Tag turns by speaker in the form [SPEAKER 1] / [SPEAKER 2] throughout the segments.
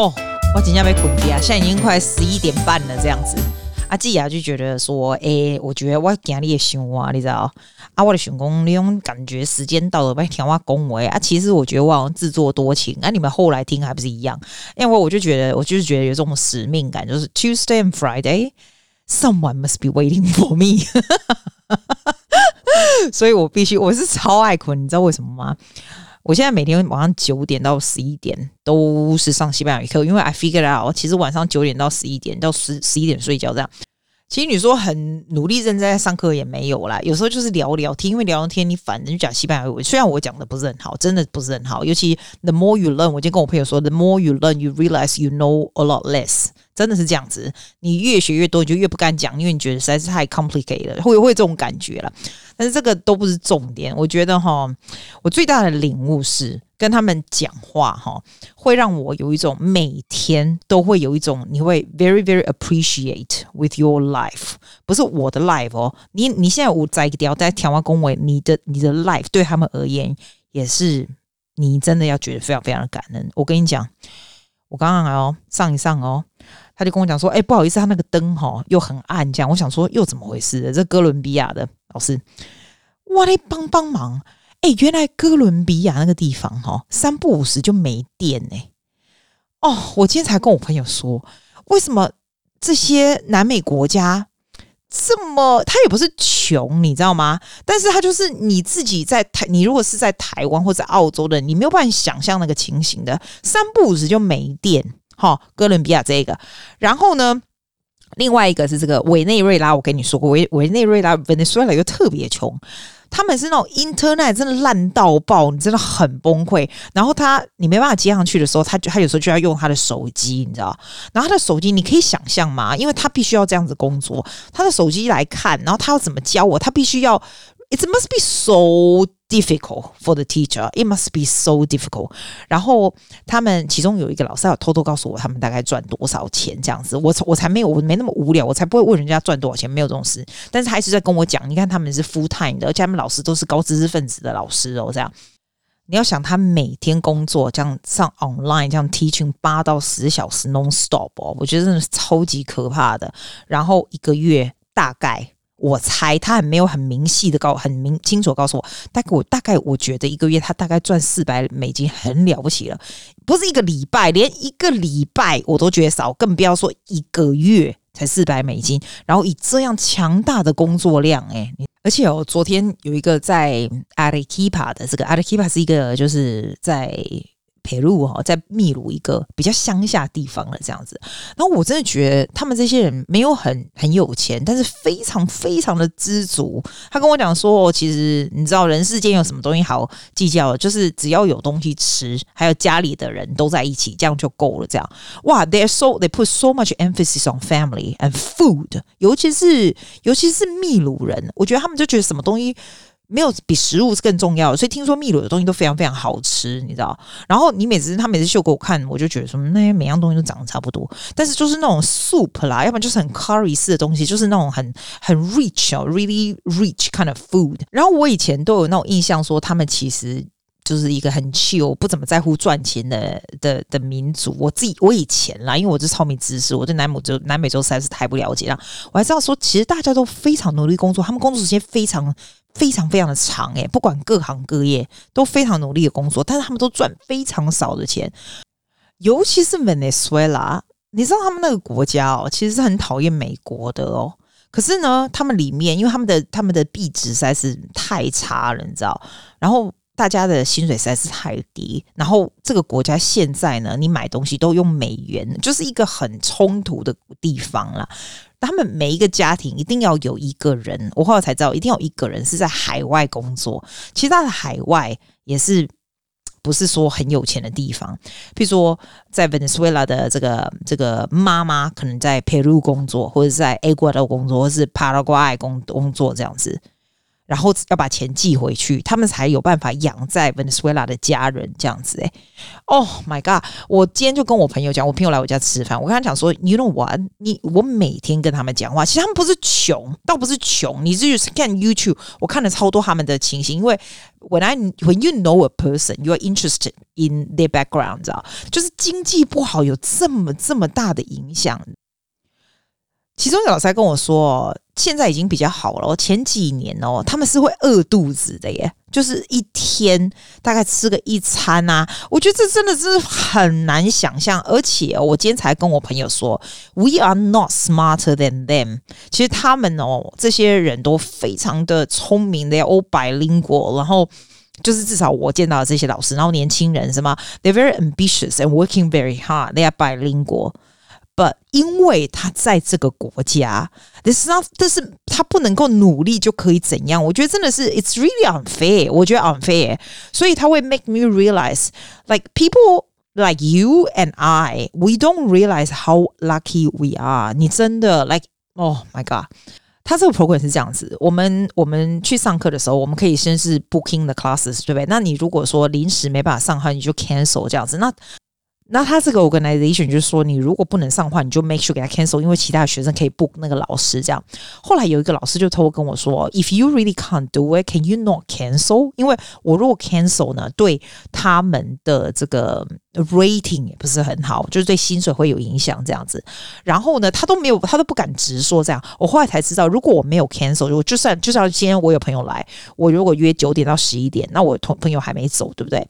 [SPEAKER 1] 哦，我今天没困啊，现在已经快十一点半了，这样子。阿季亚就觉得说，诶、欸，我觉得我今日也想啊，你知道？啊，我的想讲，那种感觉时间到了，不要听我恭维啊。其实我觉得我好像自作多情，啊，你们后来听还不是一样？因为我就觉得，我就是觉得有这种使命感，就是 Tuesday and Friday，someone must be waiting for me。所以我必须，我是超爱困，你知道为什么吗？我现在每天晚上九点到十一点都是上西班牙语课，因为 I figure out，其实晚上九点到十一点到十十一点睡觉这样。其实你说很努力认真在上课也没有啦，有时候就是聊聊天，因为聊聊天你反正就讲西班牙语。虽然我讲的不是很好，真的不是很好。尤其 the more you learn，我今天跟我朋友说，the more you learn，you realize you know a lot less。真的是这样子，你越学越多，你就越不敢讲，因为你觉得实在是太 complicated 了，会会这种感觉了。但是这个都不是重点，我觉得哈，我最大的领悟是跟他们讲话哈，会让我有一种每天都会有一种你会 very very appreciate with your life，不是我的 life 哦，你你现在我在一个地在调话恭维你的你的 life 对他们而言也是你真的要觉得非常非常的感恩。我跟你讲，我刚刚来哦上一上哦。他就跟我讲说：“哎、不好意思，他那个灯哈又很暗，这样。我想说又怎么回事？这哥伦比亚的老师，我来，帮帮忙！哎、原来哥伦比亚那个地方哈，三不五时就没电呢。哦，我今天才跟我朋友说，为什么这些南美国家这么？他也不是穷，你知道吗？但是他就是你自己在台，你如果是在台湾或者澳洲的，你没有办法想象那个情形的，三不五时就没电。”好，哥伦比亚这个，然后呢，另外一个是这个委内瑞拉。我跟你说过，委委内瑞拉 Venezuela 又特别穷，他们是那种 Internet 真的烂到爆，你真的很崩溃。然后他你没办法接上去的时候，他就他有时候就要用他的手机，你知道？然后他的手机你可以想象吗？因为他必须要这样子工作，他的手机来看，然后他要怎么教我？他必须要。It must be so difficult for the teacher. It must be so difficult. 然后他们其中有一个老师要偷偷告诉我，他们大概赚多少钱这样子。我我才没有，我没那么无聊，我才不会问人家赚多少钱，没有这种事。但是他一直在跟我讲，你看他们是 full time 的，而且他们老师都是高知识分子的老师哦。这样你要想，他每天工作这样上 online 这样 teaching 八到十小时 non stop 哦，我觉得真的是超级可怕的。然后一个月大概。我猜他还没有很明细的告很明清楚告诉我，大概我大概我觉得一个月他大概赚四百美金很了不起了，不是一个礼拜，连一个礼拜我都觉得少，更不要说一个月才四百美金。然后以这样强大的工作量，诶，而且哦，昨天有一个在阿瑞 Kipa 的这个阿瑞 Kipa 是一个就是在。铁路哈，在秘鲁一个比较乡下地方了，这样子。然后我真的觉得他们这些人没有很很有钱，但是非常非常的知足。他跟我讲说，其实你知道人世间有什么东西好计较，就是只要有东西吃，还有家里的人都在一起，这样就够了。这样哇，they so they put so much emphasis on family and food，尤其是尤其是秘鲁人，我觉得他们就觉得什么东西。没有比食物是更重要的，所以听说秘鲁的东西都非常非常好吃，你知道？然后你每次他每次秀给我看，我就觉得说那些每样东西都长得差不多，但是就是那种 soup 啦，要不然就是很 curry 式的东西，就是那种很很 rich 哦，really rich kind of food。然后我以前都有那种印象，说他们其实就是一个很 chill 不怎么在乎赚钱的的的民族。我自己我以前啦，因为我是超没知识，我对南美洲南美洲实在是太不了解了。我还知道说，其实大家都非常努力工作，他们工作时间非常。非常非常的长诶，不管各行各业都非常努力的工作，但是他们都赚非常少的钱，尤其是委内瑞拉，你知道他们那个国家哦，其实是很讨厌美国的哦。可是呢，他们里面因为他们的他们的币值实在是太差了，你知道，然后大家的薪水实在是太低，然后这个国家现在呢，你买东西都用美元，就是一个很冲突的地方啦。他们每一个家庭一定要有一个人，我后来才知道，一定要有一个人是在海外工作。其实他的海外也是不是说很有钱的地方，譬如说在委内瑞拉的这个这个妈妈可能在秘鲁工作，或者在厄瓜多工作，或者是巴拉圭工工作这样子。然后要把钱寄回去，他们才有办法养在 Venezuela 的家人这样子诶。Oh my god！我今天就跟我朋友讲，我朋友来我家吃饭，我跟他讲说，You know what？你我每天跟他们讲话，其实他们不是穷，倒不是穷，你就是看 YouTube，我看了超多他们的情形，因为 When I when you know a person, you are interested in their background，知道？就是经济不好有这么这么大的影响。其中有老师跟我说，现在已经比较好了。前几年哦，他们是会饿肚子的耶，就是一天大概吃个一餐啊。我觉得这真的是很难想象。而且我今天才跟我朋友说，We are not smarter than them。其实他们哦，这些人都非常的聪明，They are all bilingual。然后就是至少我见到的这些老师，然后年轻人什么，They're very ambitious and working very hard。They are bilingual。But 因为他在这个国家，this is not，但是他不能够努力就可以怎样？我觉得真的是，it's really unfair。我觉得 unfair，所以他会 make me realize，like people like you and I，we don't realize how lucky we are。你真的 like，oh my god，他这个 program 是这样子，我们我们去上课的时候，我们可以先是 booking the classes，对不对？那你如果说临时没办法上课，你就 cancel 这样子，那。 那他这个 organization 就是说，你如果不能上的话，你就 make sure 给他 cancel，因为其他学生可以 book 那个老师这样。后来有一个老师就偷偷跟我说，If you really can't do it, can you not cancel？因为我如果 cancel 呢，对他们的这个 rating 也不是很好，就是对薪水会有影响这样子。然后呢，他都没有，他都不敢直说这样。我后来才知道，如果我没有 cancel，我就算就算今天我有朋友来，我如果约九点到十一点，那我同朋友还没走，对不对？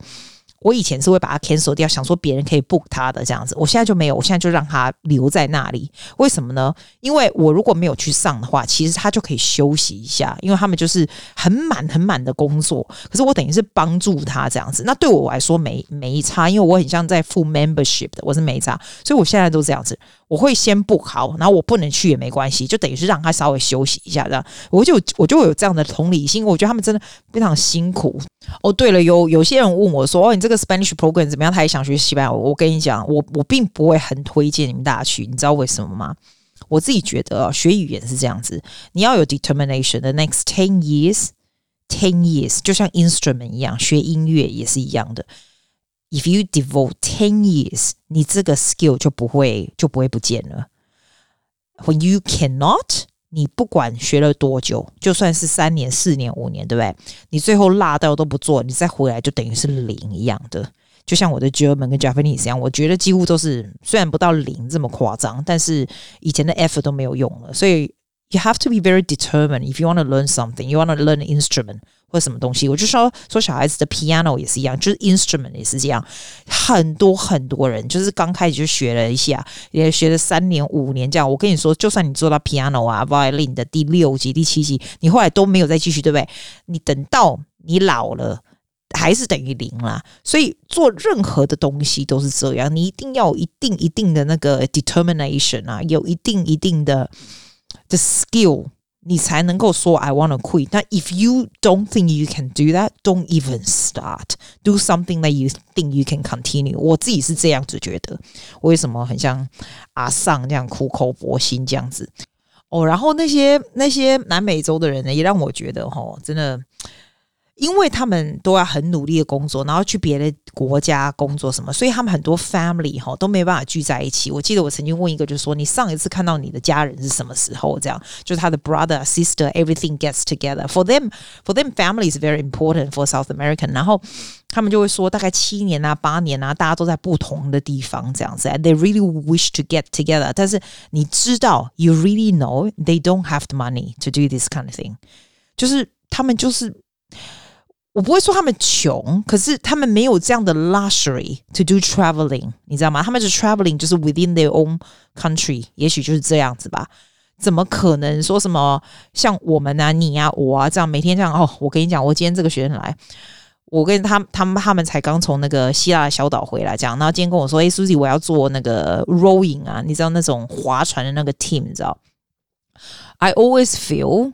[SPEAKER 1] 我以前是会把它 cancel 掉，想说别人可以 book 他的这样子。我现在就没有，我现在就让他留在那里。为什么呢？因为我如果没有去上的话，其实他就可以休息一下，因为他们就是很满很满的工作。可是我等于是帮助他这样子，那对我来说没没差，因为我很像在付 membership 的，我是没差，所以我现在都这样子。我会先不考，然后我不能去也没关系，就等于是让他稍微休息一下这样。我就我就有这样的同理心，我觉得他们真的非常辛苦。哦，对了，有有些人问我说：“哦，你这个 Spanish program 怎么样？他也想学西班牙。”我跟你讲，我我并不会很推荐你们大家去，你知道为什么吗？我自己觉得啊，学语言是这样子，你要有 determination。The next ten years, ten years，就像 instrument 一样，学音乐也是一样的。If you devote ten years，你这个 skill 就不会就不会不见了。When you cannot。你不管学了多久，就算是三年、四年、五年，对不对？你最后落掉都不做，你再回来就等于是零一样的。就像我的 German 跟 Japanese 一样，我觉得几乎都是虽然不到零这么夸张，但是以前的 effort 都没有用了。所以 you have to be very determined if you want to learn something, you want to learn an instrument. 或什么东西，我就说说小孩子的 piano 也是一样，就是 instrument 也是这样。很多很多人就是刚开始就学了一下，也学了三年五年这样。我跟你说，就算你做到 piano 啊 violin 的第六级、第七级，你后来都没有再继续，对不对？你等到你老了，还是等于零啦。所以做任何的东西都是这样，你一定要有一定一定的那个 determination 啊，有一定一定的 的 skill。你才能够说 I want to quit。那 if you don't think you can do that, don't even start. Do something that you think you can continue. 我自己是这样子觉得。为什么很像阿尚这样苦口婆心这样子？哦，然后那些那些南美洲的人呢，也让我觉得齁，真的。 因为他们都要很努力的工作，然后去别的国家工作什么，所以他们很多 family 哈都没办法聚在一起。我记得我曾经问一个，就是说你上一次看到你的家人是什么时候？这样就是他的 brother sister everything gets together for them for them family is very important for South American。然后他们就会说大概七年啊八年啊，大家都在不同的地方这样子。They really wish to get together，但是你知道，you really know they don't have the money to do this kind of thing。就是他们就是。我不会说他们穷，可是他们没有这样的 luxury to do traveling，你知道吗？他们是 traveling 就是 within their own country，也许就是这样子吧。怎么可能说什么像我们啊、你啊、我啊这样每天这样？哦，我跟你讲，我今天这个学生来，我跟他他们他们才刚从那个希腊小岛回来，这样。然后今天跟我说：“哎，Susie，我要做那个 rowing 啊，你知道那种划船的那个 team，你知道？”I always feel。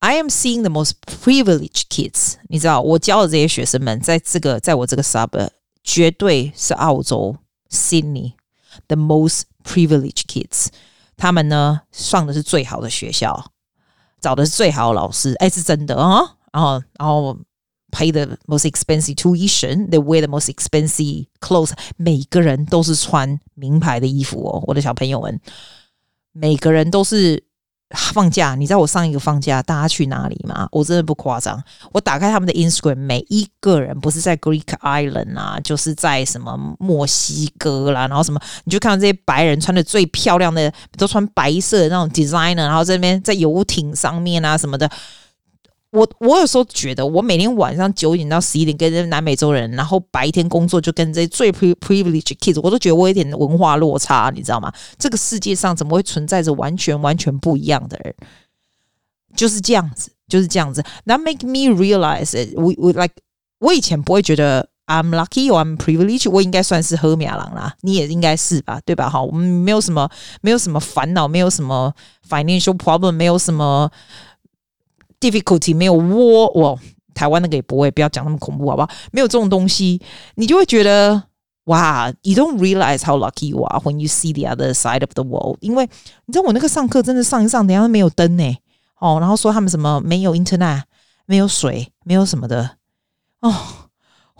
[SPEAKER 1] I am seeing the most privileged kids。你知道，我教的这些学生们，在这个，在我这个 suburb，绝对是澳洲 Sydney the most privileged kids。他们呢，上的是最好的学校， 找的是最好的老师，哎，是真的啊。然后，然后 pay the most expensive tuition，they wear the most expensive clothes，每个人都是穿名牌的衣服哦。我的小朋友们，每个人都是。 放假，你知道我上一个放假大家去哪里吗？我真的不夸张，我打开他们的 Instagram，每一个人不是在 Greek Island 啊，就是在什么墨西哥啦，然后什么，你就看到这些白人穿的最漂亮的，都穿白色的那种 designer，然后这边在游艇上面啊什么的。我我有时候觉得，我每天晚上九点到十一点跟这南美洲人，然后白天工作就跟这最 privileged kids，我都觉得我有点文化落差，你知道吗？这个世界上怎么会存在着完全完全不一样的人？就是这样子，就是这样子。That make me realize it. We we like，我以前不会觉得 I'm lucky or I'm privileged，我应该算是好命人啦，你也应该是吧，对吧？哈，我们没有什么没有什么烦恼，没有什么 financial problem，没有什么。Difficulty 没有窝，我台湾那个也不会，不要讲那么恐怖，好不好？没有这种东西，你就会觉得哇，you don't realize how lucky you are when you see the other side of the world。因为你知道我那个上课真的上一上，等下都没有灯呢，哦，然后说他们什么没有 internet，没有水，没有什么的，哦。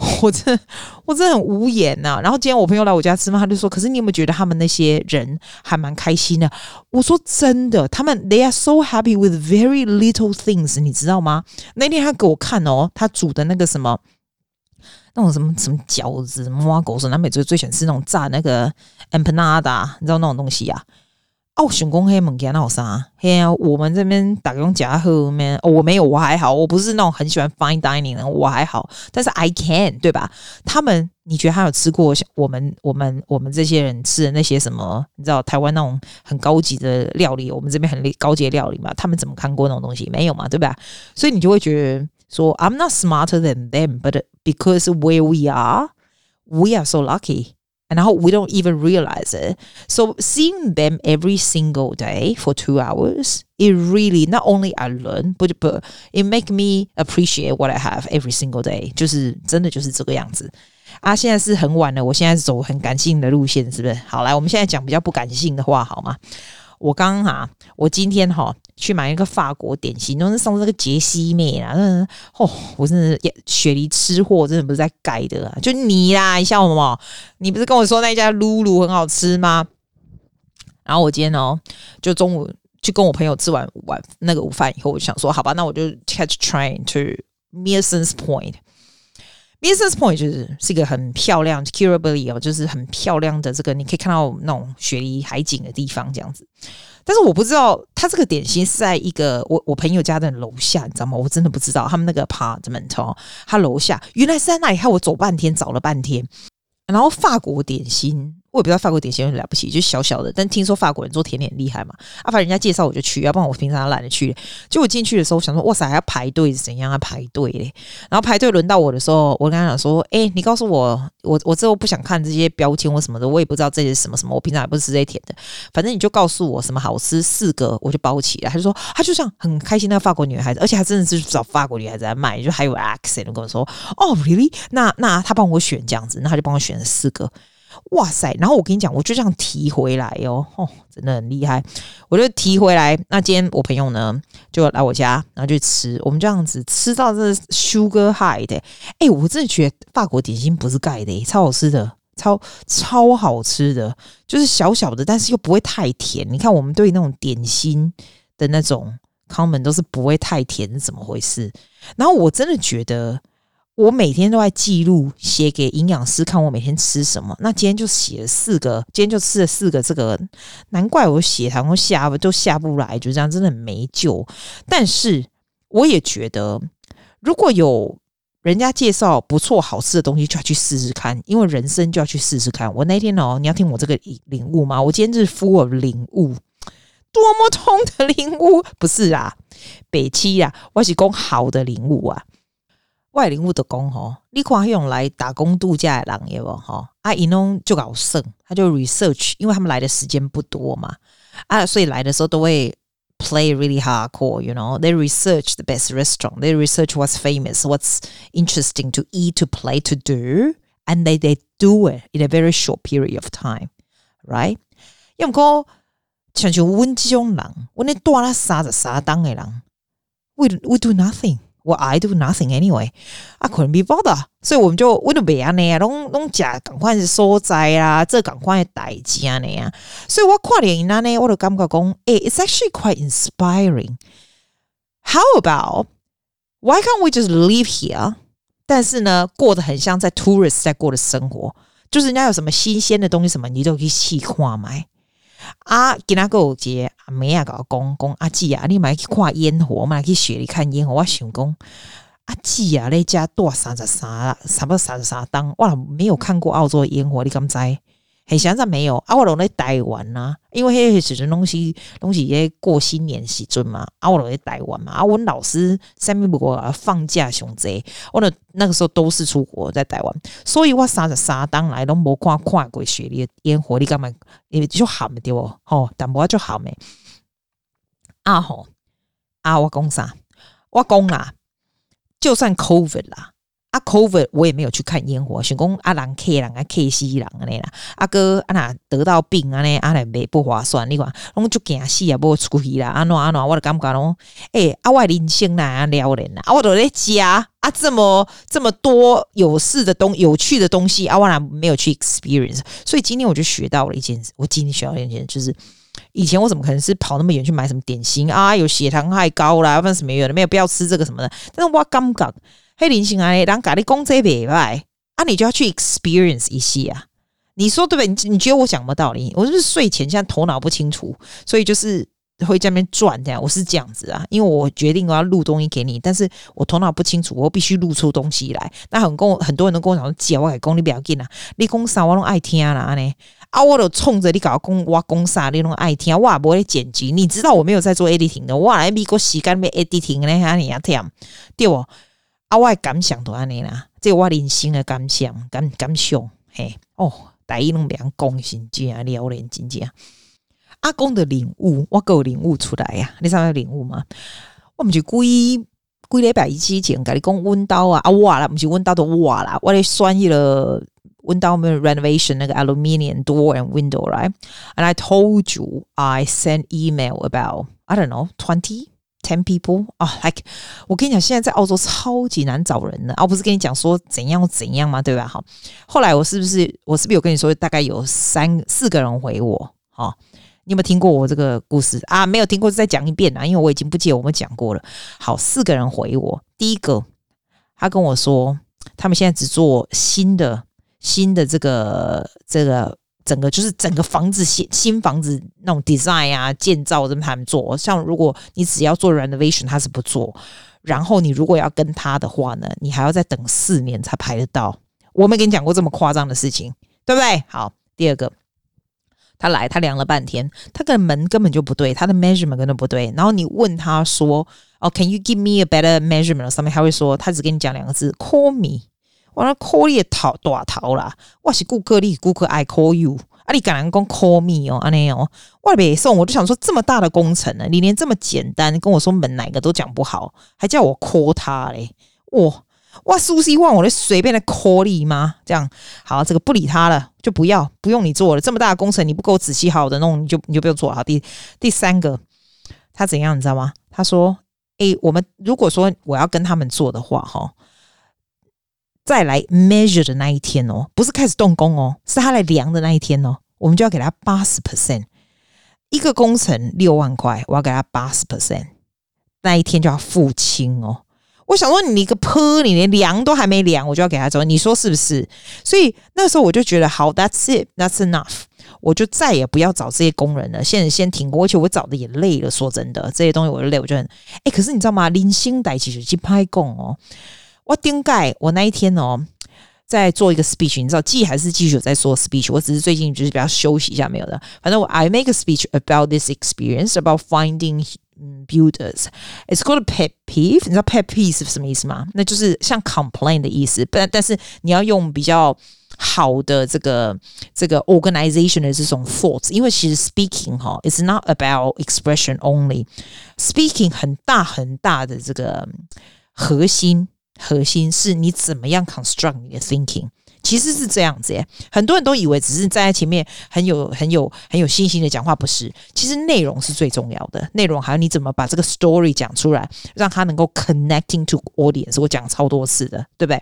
[SPEAKER 1] 我真我真很无言呐、然后今天我朋友来我家吃饭，他就说：“可是你有没有觉得他们那些人还蛮开心的？”我说：“真的，他们 they are so happy with very little things，你知道吗？”那天他给我看哦，他煮的那个什么那种什么什么饺子、摸狗屎，南美洲最喜欢吃那种炸那个 empanada，你知道那种东西呀、哦，熊公黑猛给那啥？嘿啊，我们这边打工家后面，哦，我没有，我还好，我不是那种很喜欢 fine dining 的，我还好。但是 I can 对吧？他们，你觉得他有吃过像我们我们我们这些人吃的那些什么？你知道台湾那种很高级的料理，我们这边很高级的料理嘛？他们怎么看过那种东西？没有嘛，对吧？所以你就会觉得说，I'm not smarter than them，but because where we are，we are so lucky。然后 we don't even realize it. So seeing them every single day for two hours, it really not only I learn, but but it make me appreciate what I have every single day. 就是真的就是这个样子啊！现在是很晚了，我现在是走很感性的路线，是不是？好，来，我们现在讲比较不感性的话，好吗？我刚刚啊，我今天哈 去买一个法国点心，都是上次那个杰西妹啊，嗯，哦，我真的雪梨吃货，真的不是在改的啊，就你啦，你笑什么？你不是跟我说那家露露很好吃吗？然后我今天哦，就中午去跟我朋友吃完晚那个午饭以后，我就想说，好吧，那我就 catch train to Milsons Point。Milsons Point 就是是一个很漂亮，Kirribilli 哦，就是很漂亮的这个，你可以看到那种雪梨海景的地方这样子。但是我不知道，他这个点心是在一个我我朋友家的楼下，你知道吗？我真的不知道他们那个 apartment 哦，他楼下原来是在那里，害我走半天，找了半天。然后法国点心。我也不知道法国点心很了不起，就小小的。但听说法国人做甜点厉害嘛，啊，反正人家介绍我就去，要不然我平常懒得去。就我进去的时候，我想说，哇塞，还要排队怎样？要排队嘞？然后排队轮到我的时候，我跟他讲说，哎、你告诉我，我我之后不想看这些标签或什么的，我也不知道这些什么什么。我平常也不是吃这些甜的，反正你就告诉我什么好吃，四个我就包起来。他就说，他就像很开心那个法国女孩子，而且还真的是找法国女孩子来卖，就还有 accent 跟我说，哦，really？那那他帮我选这样子，那他就帮我选了四个。哇塞！然后我跟你讲，我就这样提回来哟，哦，真的很厉害。我就提回来。那今天我朋友呢，就来我家，然后就吃。我们这样子吃到这 sugar high 的，哎，我真的觉得法国点心不是盖的，超好吃的，超超好吃的，就是小小的，但是又不会太甜。你看我们对那种点心的那种 comment 都是不会太甜，是怎么回事？然后我真的觉得。我每天都在记录，写给营养师看我每天吃什么。那今天就写了四个，今天就吃了四个。这个难怪我血糖都下都下不来，就这样真的很没救。但是我也觉得，如果有人家介绍不错好吃的东西，就要去试试看，因为人生就要去试试看。我那天哦，你要听我这个领悟吗？我今天是 full 领悟，多么痛的领悟？不是啊，北七呀、啊，我是讲好的领悟啊。外领物的工吼，你看用来打工度假的人有无吼？啊，伊拢就搞剩，他就 research，因为他们来的时间不多嘛，啊，所以来的时候都会 play really hardcore，you know，they research the best restaurant，they research what's famous，what's interesting to eat, to play, to do，and they they do it in a very short period of time，right？因为讲像像阮这种人，阮咧住了三十三档的人。we we do nothing。我 I do nothing anyway，啊，可能 be bothered，所以我们就为了别安尼啊，拢拢假赶快是所在啊，这赶快代志安尼啊，所以我看电影呢，我就感觉讲，哎，it's actually quite inspiring。How about why can't we just live here？但是呢，过得很像在 tourist 在过的生活，就是人家有什么新鲜的东西，什么你都可以去看买。啊，今仔个有节阿妹啊，甲我讲讲阿姊啊，你买去看烟火我嘛？去雪里看烟火。我想讲阿姊啊，那遮住三十三，差不多三十三档。我没有看过澳洲诶烟火，你敢知？很想在没有啊，我拢在台湾呐，因为迄个时阵拢是拢是咧过新年时阵嘛，啊，我拢在台湾嘛，啊，阮老师三面不过放假上济，我的那个时候都是出国在台湾，所以我三十三当来拢无看看过雪里的烟火，你干嘛？因为就喊对哦？吼，淡薄仔就喊诶。啊吼，啊我讲啥？我讲啦，就算 COVID 啦。啊，COVID 我也没有去看烟火，想讲阿人客人啊客死人安尼啦，阿哥阿那得到病安尼阿来没不划算，你看，拢就惊死啊，无出去啦，安怎安怎，我就感觉咯，诶，阿外人生哪撩人啊，啊，我都在家啊，这么这么多有事的东有趣的东西，啊，我哪没有去 experience，所以今天我就学到了一件事，我今天学到一件事，就是以前我怎么可能是跑那么远去买什么点心啊，有血糖太高啦，问什么有的没有，不要吃这个什么的，但是我感觉。黑林星啊，人家你讲这袂歹啊，你就要去 experience 一些啊。你说对不对？你你觉得我讲不道理？我是不是睡前现在头脑不清楚，所以就是会在那边转这样。我是这样子啊，因为我决定我要录东西给你，但是我头脑不清楚，我必须录出东西来。那很跟很多人都跟我讲说，姐，我讲你不要紧啊，你讲啥我拢爱听啦呢。啊，我都冲着你搞讲我讲啥你拢爱听，我也不会剪辑。你知道我没有在做 editing 的，我来美国时间没 editing 呢，哈你啊听对不？啊，我的感想都安尼啦，这我人生的感想感感想嘿哦，大家拢别讲真正啊，撩人真正。阿公的领悟，我够领悟出来、啊，你知道领悟吗？我们就规规礼拜一之前跟你讲阮兜啊，啊瓦啦，毋是阮兜都瓦啦，我咧算一了温刀没有 renovation 那个 aluminium door and window right，and I told you I sent email about I don't know twenty。Ten people 啊、，Like 我跟你讲，现在在澳洲超级难找人的，啊、不是跟你讲说怎样怎样吗？对吧？好，后来我是不是我是不是有跟你说，大概有三四个人回我？好、哦，你有没有听过我这个故事啊？没有听过，再讲一遍啊，因为我已经不记得我们讲过了。好，四个人回我，第一个他跟我说，他们现在只做新的新的这个这个。整个就是整个房子新新房子那种 design 啊，建造这么他们做，像如果你只要做 renovation，他是不做。然后你如果要跟他的话呢，你还要再等四年才排得到。我没跟你讲过这么夸张的事情，对不对？好，第二个，他来，他量了半天，他的门根本就不对，他的 measurement 根本不对。然后你问他说：“哦，can you give me a better measurement？” 上面他会说，他只跟你讲两个字：“call me。”我那 call 你也逃大逃啦！我是顾客，你顾客 I call you 啊！你敢人讲 call me 哦，安尼哦，我北送我就想说这么大的工程呢，你连这么简单跟我说门哪个都讲不好，还叫我 call 他嘞？哇哇，苏西万，我就随便的 call 你吗？这样好，这个不理他了，就不要不用你做了。这么大的工程你不够仔细好的弄，你就你就不用做好。第第三个，他怎样你知道吗？他说：“诶，我们如果说我要跟他们做的话，哈。”再来 measure 的那一天哦，不是开始动工哦，是他来量的那一天哦，我们就要给他八十 percent。一个工程六万块，我要给他八十 percent，那一天就要付清哦。我想说，你一个坡，你连量都还没量，我就要给他走，你说是不是？所以那时候我就觉得，好，that's it，that's enough，我就再也不要找这些工人了。现在先停工，而且我找的也累了。说真的，这些东西我就累，我就很哎。可是你知道吗？零星代其实去拍工哦。我顶盖，我那一天哦，在做一个 speech，你知道，记还是继续有在做 speech。我只是最近就是比较休息一下，没有的。反正我 I make a speech about this experience about finding builders. It's called a pet peeve。你知道 pet peeve 是什么意思吗？那就是像 complain 的意思，但但是你要用比较好的这个这个 organization 的这种 thoughts，因为其实 speaking 哈，it's not about expression only。speaking 很大很大的这个核心。 核心是你怎么样 construct 你的 thinking，其实是这样子耶。很多人都以为只是站在前面很有很有很有信心的讲话，不是。其实内容是最重要的，内容还有你怎么把这个 story 讲出来，让他能够 connecting to audience。我讲超多次的，对不对？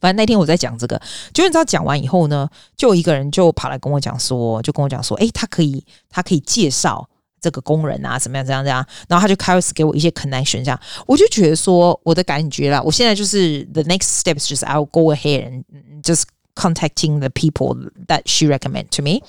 [SPEAKER 1] 反正那天我在讲这个，就你知道讲完以后呢，就一个人就跑来跟我讲说，就跟我讲说，诶，他可以，他可以介绍。这个工人啊，怎么样？怎样？怎样？然后他就开始给我一些 connection，这样我就觉得说，我的感觉啦，我现在就是 the next steps 就是 I'll go ahead and just contacting the people that she recommend to me。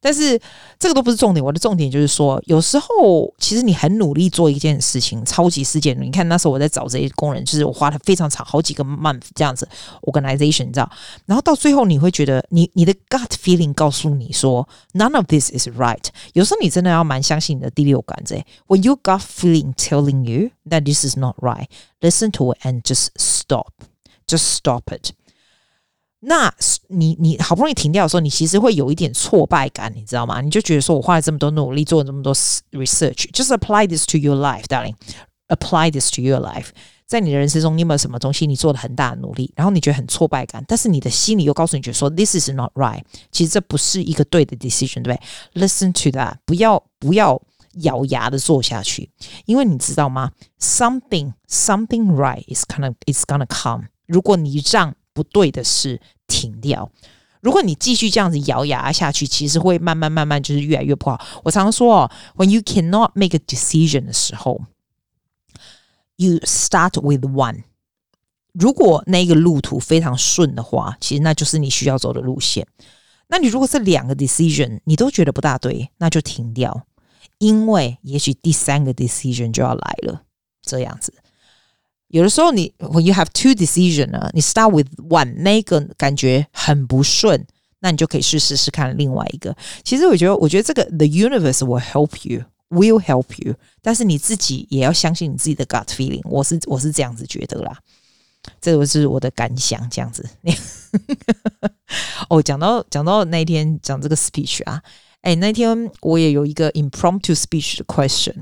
[SPEAKER 1] 但是这个都不是重点，我的重点就是说，有时候其实你很努力做一件事情，超级事件。你看那时候我在找这些工人，就是我花了非常长好几个 month 这样子 organization，你知道？然后到最后你会觉得你，你的 gut feeling 告诉你说 none of this is right。有时候你真的要蛮相信你的第六感，这 when you gut feeling telling you that this is not right，listen to it and just stop，just stop it。那你你好不容易停掉的时候，你其实会有一点挫败感，你知道吗？你就觉得说我花了这么多努力，做了这么多 research，just apply this to your life，darling，apply this to your life。在你的人生中，你有没有什么东西你做了很大的努力，然后你觉得很挫败感，但是你的心里又告诉你，觉得说 this is not right，其实这不是一个对的 decision，对不对？Listen to that，不要不要咬牙的做下去，因为你知道吗？Something something right is gonna is gonna come。如果你让不对的事停掉。如果你继续这样子咬牙下去，其实会慢慢慢慢就是越来越不好。我常常说哦，when you cannot make a decision 的时候，you start with one。如果那个路途非常顺的话，其实那就是你需要走的路线。那你如果是两个 decision 你都觉得不大对，那就停掉，因为也许第三个 decision 就要来了。这样子。有的时候你，when you have two decision 呢，你 start with one，那个感觉很不顺，那你就可以去试试看另外一个。其实我觉得，我觉得这个 the universe will help you，will help you，但是你自己也要相信你自己的 gut feeling。我是我是这样子觉得啦，这个是我的感想，这样子。哦，讲到讲到那天讲这个 speech 啊，哎，那天我也有一个 impromptu speech 的 question，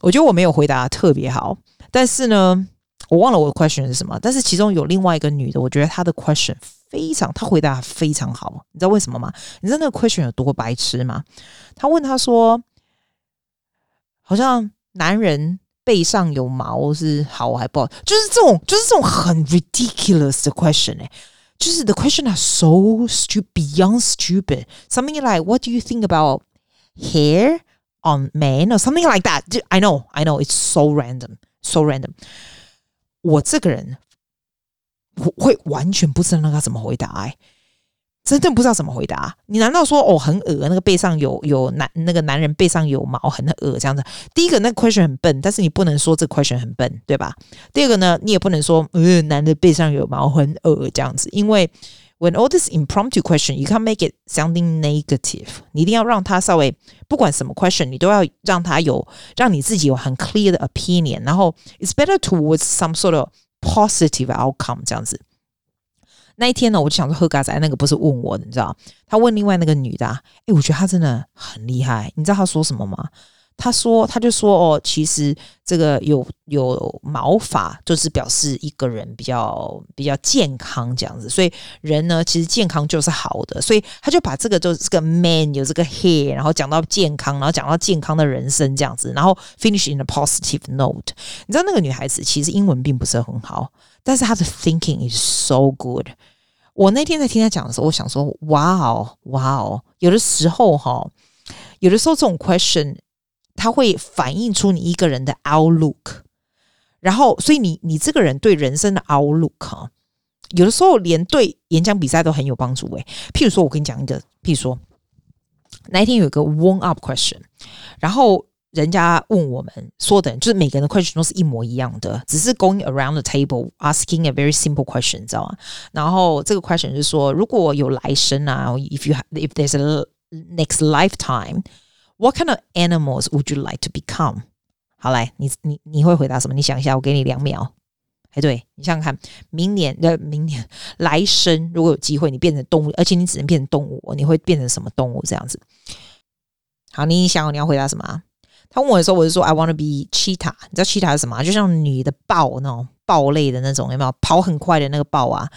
[SPEAKER 1] 我觉得我没有回答特别好，但是呢。我忘了我的 question 是什么，但是其中有另外一个女的，我觉得她的 question 非常，她回答非常好。你知道为什么吗？你知道那个 question 有多白痴吗？她问她说，好像男人背上有毛是好还不好？就是这种，就是这种很 ridiculous 的 question 哎，就是 the question are so stupid, beyond stupid. Something like, what do you think about hair on men or something like that? I know, I know, it's so random, so random. 我这个人我会完全不知道那个怎么回答哎、真正不知道怎么回答。你难道说哦很恶那个背上有有男那个男人背上有毛很恶这样子？第一个那个 question 很笨，但是你不能说这 question 很笨，对吧？第二个呢，你也不能说呃男的背上有毛很恶这样子，因为 when all this impromptu question you can't make it sounding negative，你一定要让他稍微不管什么 question，你都要让他有让你自己有很 clear 的 opinion，然后 it's better towards some sort of positive outcome 这样子。那一天呢，我就想说喝咖仔那个不是问我的，你知道？他问另外那个女的，诶，我觉得他真的很厉害，你知道他说什么吗？ 他说，他就说哦，其实这个有有毛发，就是表示一个人比较比较健康这样子。所以人呢，其实健康就是好的。所以他就把这个就是这个 man 有这个 hair，然后讲到健康，然后讲到健康的人生这样子，然后 finish in a positive note。你知道那个女孩子其实英文并不是很好，但是她的 thinking is so good。我那天在听她讲的时候，我想说，哇哦，哇哦，有的时候哈，有的时候这种 question。它会反映出你一个人的 outlook，然后，所以你你这个人对人生的 outlook 啊，有的时候连对演讲比赛都很有帮助诶。譬如说，我跟你讲一个，譬如说，那一天有一个 warm up question，然后人家问我们说的，就是每个人的 question 都是一模一样的，只是 going around the table asking a very simple question，你知道吗？然后这个 question 是说，如果有来生啊，if you have, if there's a next lifetime。What kind of animals would you like to become？好，来，你你你会回答什么？你想一下，我给你两秒。哎，对，你想想看，明年的明年来生，如果有机会，你变成动物，而且你只能变成动物，你会变成什么动物？这样子。好，你想你要回答什么？他问我的时候，我就说 I want to be cheetah。你知道 cheetah 是什么？就像女的豹那种 豹类的那种，有没有跑很快的那个豹啊？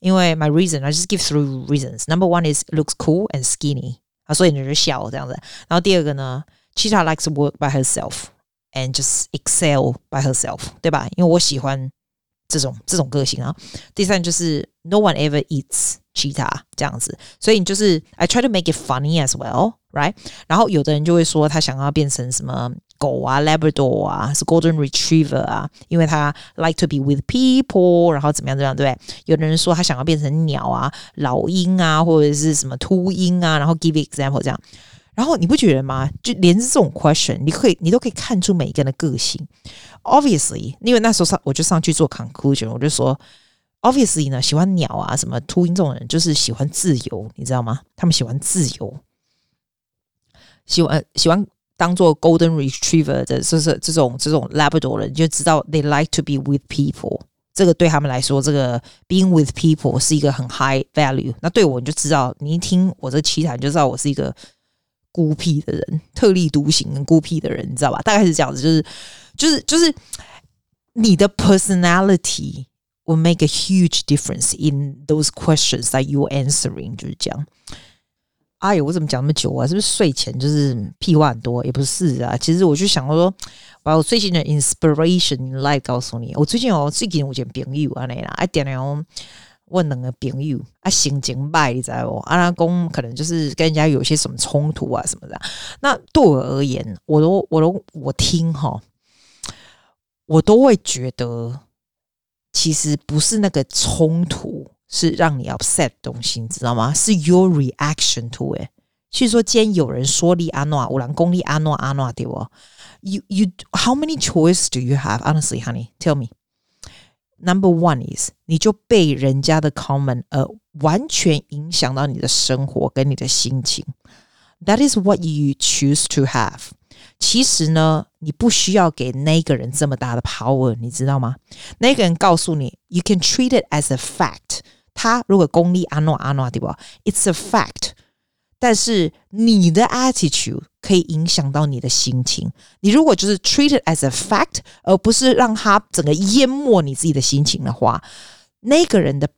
[SPEAKER 1] 因为 my reason I just give three reasons. Number one is looks cool and skinny 啊，所以你就笑这样子。然后第二个呢，Chita likes to work by herself and just excel by herself，对吧？因为我喜欢这种这种个性啊。第三就是 no one ever eats Chita 这样子，所以你就是 I try to make it funny as well, right？然后有的人就会说他想要变成什么？狗啊，Labrador 啊，是 Golden Retriever 啊，因为他 like to be with people，然后怎么样怎么样，对不对？有的人说他想要变成鸟啊，老鹰啊，或者是什么秃鹰啊，然后 give example 这样。然后你不觉得吗？就连这种 question，你可以你都可以看出每一个人的个性。Obviously，因为那时候上我就上去做 conclusion，我就说，Obviously 呢，喜欢鸟啊，什么秃鹰这种人就是喜欢自由，你知道吗？他们喜欢自由，喜欢喜欢。当做 Golden Retriever 的，就是这种这种 Labrador 人，你就知道 they like to be with people。这个对他们来说，这个 being with people 是一个很 high value。那对我，你就知道，你一听我这奇谈，就知道我是一个孤僻的人，特立独行、孤僻的人，你知道吧？大概是这样子，就是就是就是你的 personality will make a huge difference in those questions that you're answering，就是这样。哎呦，我怎么讲那么久啊？是不是睡前就是屁话很多？也不是啊，其实我就想说，把我最近的 inspiration 来告诉你。我最近哦，最近有一件朋友啊，那啦，一点点哦，问两个朋友啊，心情坏，你知道不？阿拉公可能就是跟人家有些什么冲突啊什么的。那对我而言，我都我都我听哈，我都会觉得，其实不是那个冲突。是让你 upset 的东西，你知道吗？是 your reaction to it。所以说，今天有人说你阿诺，有人讲你阿诺阿诺对不？You you how many choices do you have? Honestly, honey, tell me. Number one is 你就被人家的 comment 而完全影响到你的生活跟你的心情。That is what you choose to have. 其实呢，你不需要给那个人这么大的 power，你知道吗？那个人告诉你，you can treat it as a fact。他如果功利阿诺阿诺对吧？It's a fact，但是你的 attitude 可以影响到你的心情。你如果就是 treat it as a fact，而不是让他整个淹没你自己的心情的话，那个人的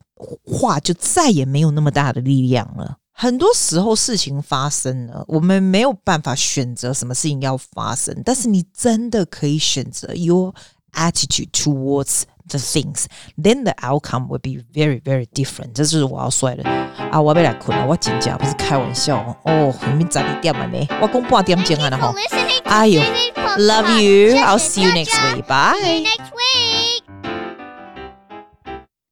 [SPEAKER 1] 话就再也没有那么大的力量了。很多时候事情发生了，我们没有办法选择什么事情要发生，但是你真的可以选择 your attitude towards。The things, then the outcome will be very, very different。这就是我要说的啊！我要来困了，我真假不是开玩笑哦。明明十二点了呢，我讲半点钟啊，哈！哎呦，Love you，I'll see you next week，bye。